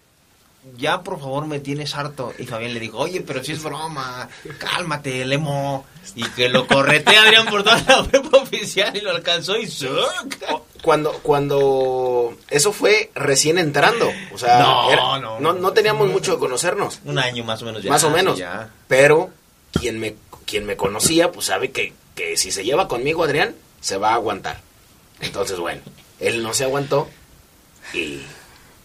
ya por favor me tienes harto. Y Fabián le dijo, oye, pero si es broma, cálmate, Lemo. Y que lo corretea Adrián por toda la [laughs] prepa oficial y lo alcanzó y ¡zuc! Cuando, cuando eso fue recién entrando, o sea, No, era- no, no, no. no teníamos mucho de conocernos, Un año más o menos ya. más o menos, ya. pero quien me, quien me conocía, pues sabe que, que si se lleva conmigo Adrián, se va a aguantar. Entonces, bueno, él no se aguantó, y,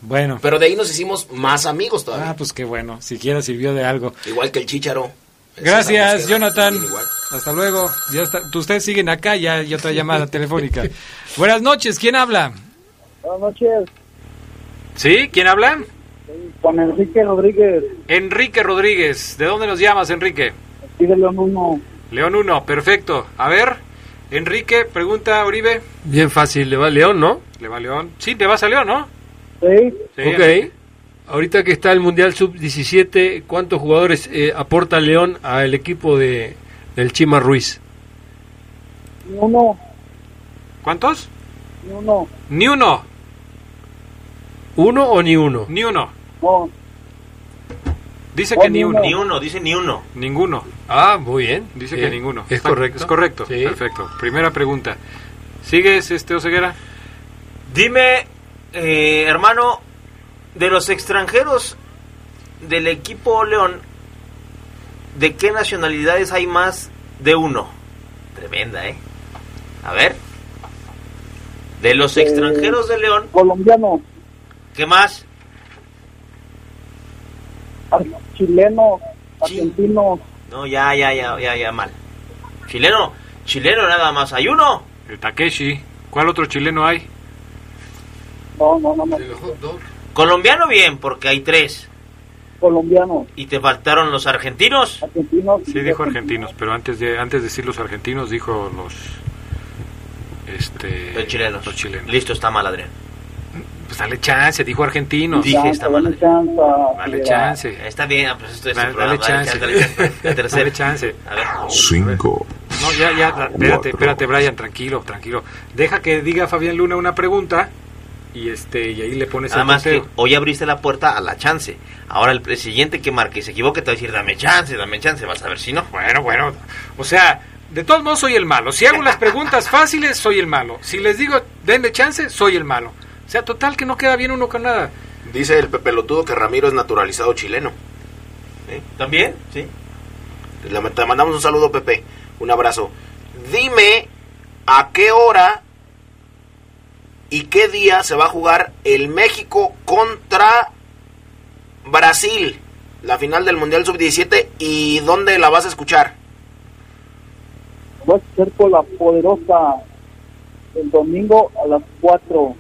Bueno. pero de ahí nos hicimos más amigos todavía, Ah, pues qué bueno. Siquiera sirvió de algo. igual que el Chícharo. Esa Gracias, Jonathan. igual. Hasta luego. Ya está. Ustedes siguen acá, ya hay otra llamada [laughs] telefónica. Buenas noches, ¿quién habla? Buenas noches, ¿Sí? ¿Quién habla? Juan Enrique Rodríguez, Enrique Rodríguez. ¿De dónde nos llamas, Enrique? aquí de León 1. León 1, perfecto. A ver, Enrique, pregunta Oribe. Bien fácil, le va a León, ¿no? ¿Le va León? Sí, te vas a León, ¿no? ¿Sí? Sí, ok. Ahorita que está el Mundial Sub-17, ¿cuántos jugadores eh, aporta León al equipo de, del Chima Ruiz? Ni uno, ¿Cuántos? ni uno, Ni uno, ¿Uno o ni uno? ni uno. no, Dice que ni uno. Ni uno, dice ni uno. Ninguno. Ah, muy bien. Dice Bien. que ninguno. Es Está- correcto. Es correcto. Sí. Perfecto. Primera pregunta. ¿Sigues, este Oseguera? Dime, eh, hermano, de los extranjeros del equipo León, ¿de qué nacionalidades hay más de uno? Tremenda, ¿eh? A ver. De los Eh, extranjeros de León, colombiano, ¿qué más? chileno, argentino, No, ya, ya, ya, ya, ya, mal. Chileno, chileno nada más hay uno. El Takeshi. ¿Cuál otro chileno hay? No, no, no, no. Colombiano bien, porque hay tres. colombianos, ¿Y te faltaron los argentinos? argentinos. Sí, dijo argentinos, pero antes de antes de decir los argentinos dijo los este Los chilenos. Los chilenos. Listo, está mal, Adrián. Pues dale chance, dijo argentinos. Dije, está mal. Dale chance, Dale chance. Está bien, ah, pues esto es Dale, chance. dale. Dale chance. A ver. Cinco. No, ya, ya, espérate, espérate, Brian, tranquilo, tranquilo. Deja que diga Fabián Luna una pregunta y este y ahí le pones Nada el más que hoy abriste la puerta a la chance. Ahora el, el siguiente que marque y se equivoque te va a decir, dame chance, dame chance. Vas a ver si no. Bueno, bueno, o sea, de todos modos soy el malo. Si hago las preguntas [laughs] fáciles, soy el malo. Si les digo, denme chance, soy el malo. O sea, total que no queda bien uno con nada. Dice el pepelotudo que Ramiro es naturalizado chileno. ¿También? Sí. Te mandamos un saludo, Pepe. Un abrazo. Dime a qué hora y qué día se va a jugar el México contra Brasil, la final del Mundial Sub-17, y dónde la vas a escuchar. Va a ser por la poderosa el domingo a las 4.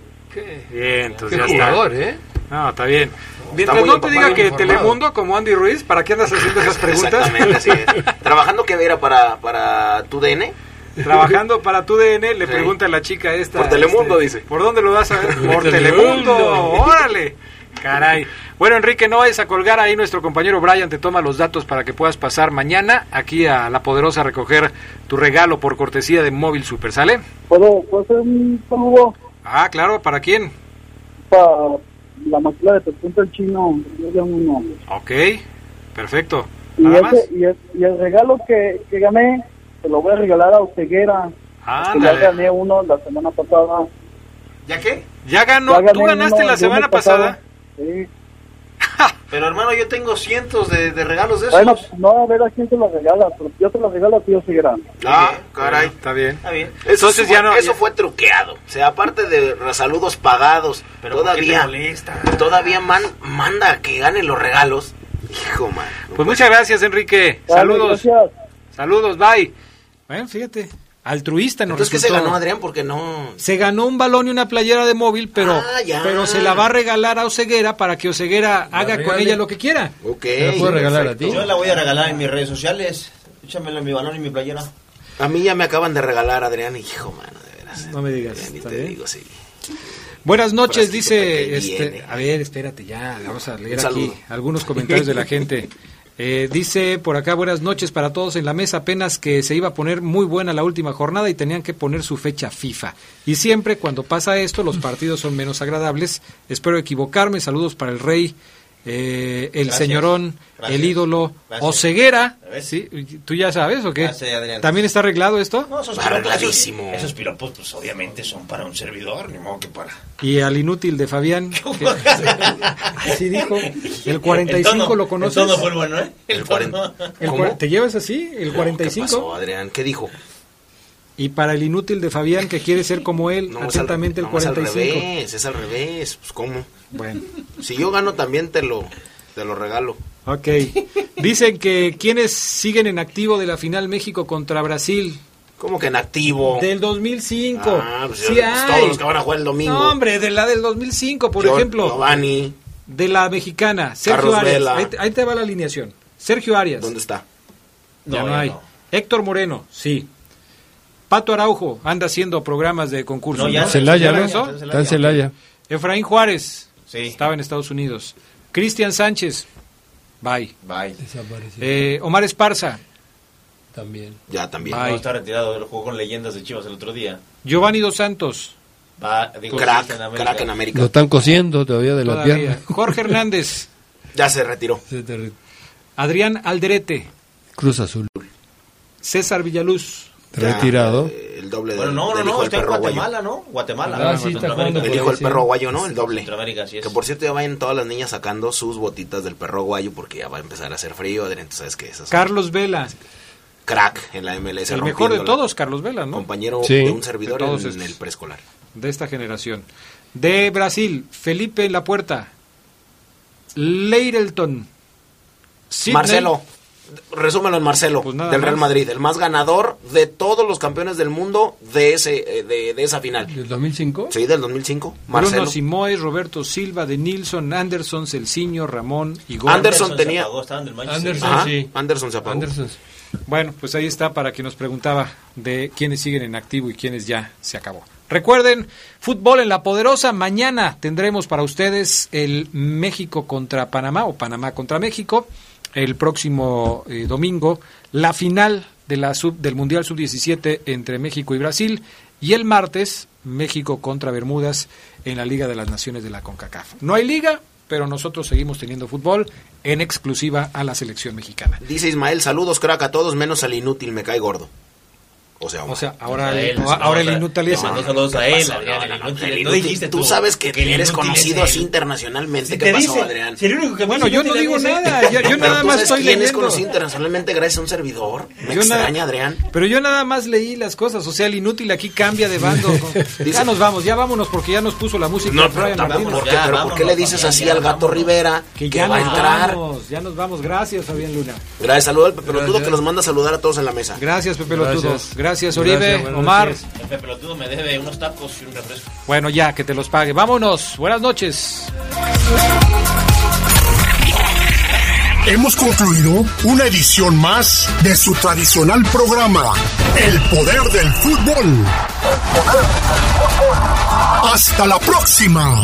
Bien, entonces Qué ya está. jugador, ¿eh? No, está bien. Mientras no te diga que informado. Telemundo, como Andy Ruiz, ¿para qué andas haciendo esas preguntas? [laughs] Exactamente, así es. Trabajando que era para, para tu DN. Trabajando para tu DN, le Sí. pregunta a la chica esta. Por Telemundo, este, dice. ¿Por dónde lo vas a ver? [laughs] Por Telemundo. Órale. Caray. Bueno, Enrique, no vayas a colgar ahí. Nuestro compañero Brian te toma los datos para que puedas pasar mañana aquí a La Poderosa a recoger tu regalo por cortesía de Móvil Super. ¿Sale? ¿Puedo, puedo hacer un saludo Ah, claro. ¿Para quién? para la maquila de Presunto el Chino? Yo de uno. Ok. Perfecto. Y, ¿Nada más? y, el, y el regalo que, que gané, se lo voy a regalar a Oseguera. que ya gané uno la semana pasada. ¿Ya qué? Ya ganó. Ya ¿Tú ganaste uno la semana pasada? Sí. [laughs] Pero hermano, yo tengo cientos de, de regalos de esos. Bueno, no a ver a quién se lo regala, pero yo te lo regalo a ti, Oseguera. Ah, caray. Está bien. Está bien. Eso, Entonces fue, ya no- eso ya- fue truqueado. O sea, aparte de los saludos pagados, Pero ¿por qué te todavía, todavía man- manda que ganen los regalos. Hijo, man. Pues muchas gracias, Enrique. Saludos. Gracias. Saludos, bye. Bueno, fíjate, altruista nos Entonces, ¿qué se ganó Adrián? Porque no... Se ganó un balón y una playera de móvil, pero, Ah, ya. pero se la va a regalar a Oseguera para que Oseguera haga con ella lo que quiera. Ok. ¿Me la puedo regalar a ti? Yo la voy a regalar en mis redes sociales. Échamelo en mi balón y mi playera. A mí ya me acaban de regalar, Adrián. Hijo, mano, de veras. No me digas. Ni ¿está te bien? digo, sí. Buenas noches, Frasquito dice. Este, a ver, espérate, ya, vamos a leer aquí algunos comentarios de la gente. [laughs] Eh, dice por acá, buenas noches para todos en la mesa, apenas que se iba a poner muy buena la última jornada y tenían que poner su fecha FIFA. Y siempre cuando pasa esto, los partidos son menos agradables. Espero equivocarme, saludos para el rey, eh, el Gracias. señorón, Gracias. el ídolo, Gracias. Gracias. ¿Ves? ¿Sí? ¿Tú ya sabes o qué? ¿También está arreglado esto? No, esos Arregladísimo. piropos, esos, esos piropos, pues obviamente son para un servidor, ni modo que para. Y al inútil de Fabián. [laughs] que- Así dijo. El 45 El tono- lo conoces. El tono fue el bueno, ¿eh? El 40. El ¿Cómo? cua- ¿Te llevas así? ¿El ¿Qué 45? pasó, Adrián? ¿Qué dijo? Y para el inútil de Fabián que quiere ser como él, No, es al- atentamente el no, es al 45. revés, es al revés. Pues, ¿cómo? Bueno, Si yo gano, también te lo, te lo regalo. ok. Dicen que quienes siguen en activo de la final México contra Brasil ¿Cómo que en activo? del 2005. Ah, pues, sí pues, hay. todos los que van a jugar el domingo. No, hombre, de la del 2005, por Yo- ejemplo. Giovanni, De la mexicana, Sergio Carlos Arias. Vela. Ahí, te- ahí te va la alineación. Sergio Arias. ¿dónde está? Ya No, no, ya hay. no. Héctor Moreno, sí. Pato Araujo anda haciendo programas de concurso. No, ya ¿no? no. Celaya, ¿Ya ¿no? Está en Celaya. Efraín Juárez Sí. estaba en Estados Unidos. Cristian Sánchez, bye. Bye. Desapareció. Eh, Omar Esparza, También. Ya también. Ay. No, está retirado, él jugó con leyendas de Chivas el otro día. Giovanni Dos Santos, Va, digo, Crack, en América. crack en América. Lo están cosiendo todavía de la todavía. pierna. Jorge Hernández, [laughs] Ya se retiró. Se te re- Adrián Alderete, Cruz Azul. César Villaluz, Ya, Retirado. eh, doble Bueno, del- no, no, del no, del está en guayo. Guatemala, ¿no? Guatemala. Ah, sí, está El hijo del sí. perro guayo, ¿no? El doble. Centroamérica, es. Que por cierto ya vayan todas las niñas sacando sus botitas del perro guayo porque ya va a empezar a hacer frío, Adrián, tú sabes que esas son Carlos Vela, crack en la MLS. el mejor de todos, Carlos Vela, ¿no? Compañero Sí. de un servidor De todos en, el preescolar. De esta generación. De Brasil, Felipe La Puerta, Leirelton, Sidney- Marcelo. Resúmelo en Marcelo, Pues nada del Real más. Madrid, el más ganador de todos los campeones del mundo de ese eh, de, de esa final. ¿Del 2005? Sí, del 2005. Marcelo. Bruno Simoes, Roberto Silva, de Nilsson, Anderson, Celciño, Ramón y. Anderson se tenía- apagó, estaban del Anderson, Ajá, sí. Anderson se apagó. Anderson. Bueno, pues ahí está para quien nos preguntaba de quiénes siguen en activo y quiénes ya se acabó. Recuerden, fútbol en la poderosa. Mañana tendremos para ustedes el México contra Panamá o Panamá contra México. El próximo eh, domingo, la final de la sub, del Mundial Sub-17 entre México y Brasil. Y el martes, México contra Bermudas en la Liga de las Naciones de la CONCACAF. No hay liga, pero nosotros seguimos teniendo fútbol en exclusiva a la selección mexicana. Dice Ismael, saludos crack a todos, menos al inútil, me cae gordo. O sea, O sea, ahora, A él, el, ahora el inútil le es- mandó saludos a ¿qué él, pasó? Adrián, No, el no, no, inútil. el No inútil. dijiste tú sabes que, el eres conocido así internacionalmente. Si ¿Qué pasó, dice, Adrián? si el único que Bueno, yo no digo nada, yo, nada más sabes estoy quién es leyendo. conocido internacionalmente gracias a un servidor. Me Yo nada- extraña, Adrián. Pero yo nada más leí las cosas, o sea, el inútil aquí cambia de bando. [laughs] ya nos vamos, ya vámonos porque ya nos puso la música No, Brian pero. ¿por qué, Ya, pero ¿por qué le dices así al gato. Rivera Que ya va a nos entrar? vamos, ya nos vamos. Gracias, Fabián Luna. Gracias, saludos al pelotudo que los manda a saludar a todos en la mesa. Gracias, Pepe Lotudo. Gracias. Gracias, Oribe, Gracias, Omar. noches. El Pepe Lotudo me debe unos tacos y un refresco. Bueno, ya, que te los pague. Vámonos. Buenas noches. Hemos concluido una edición más de su tradicional programa, El Poder del Fútbol. Hasta la próxima.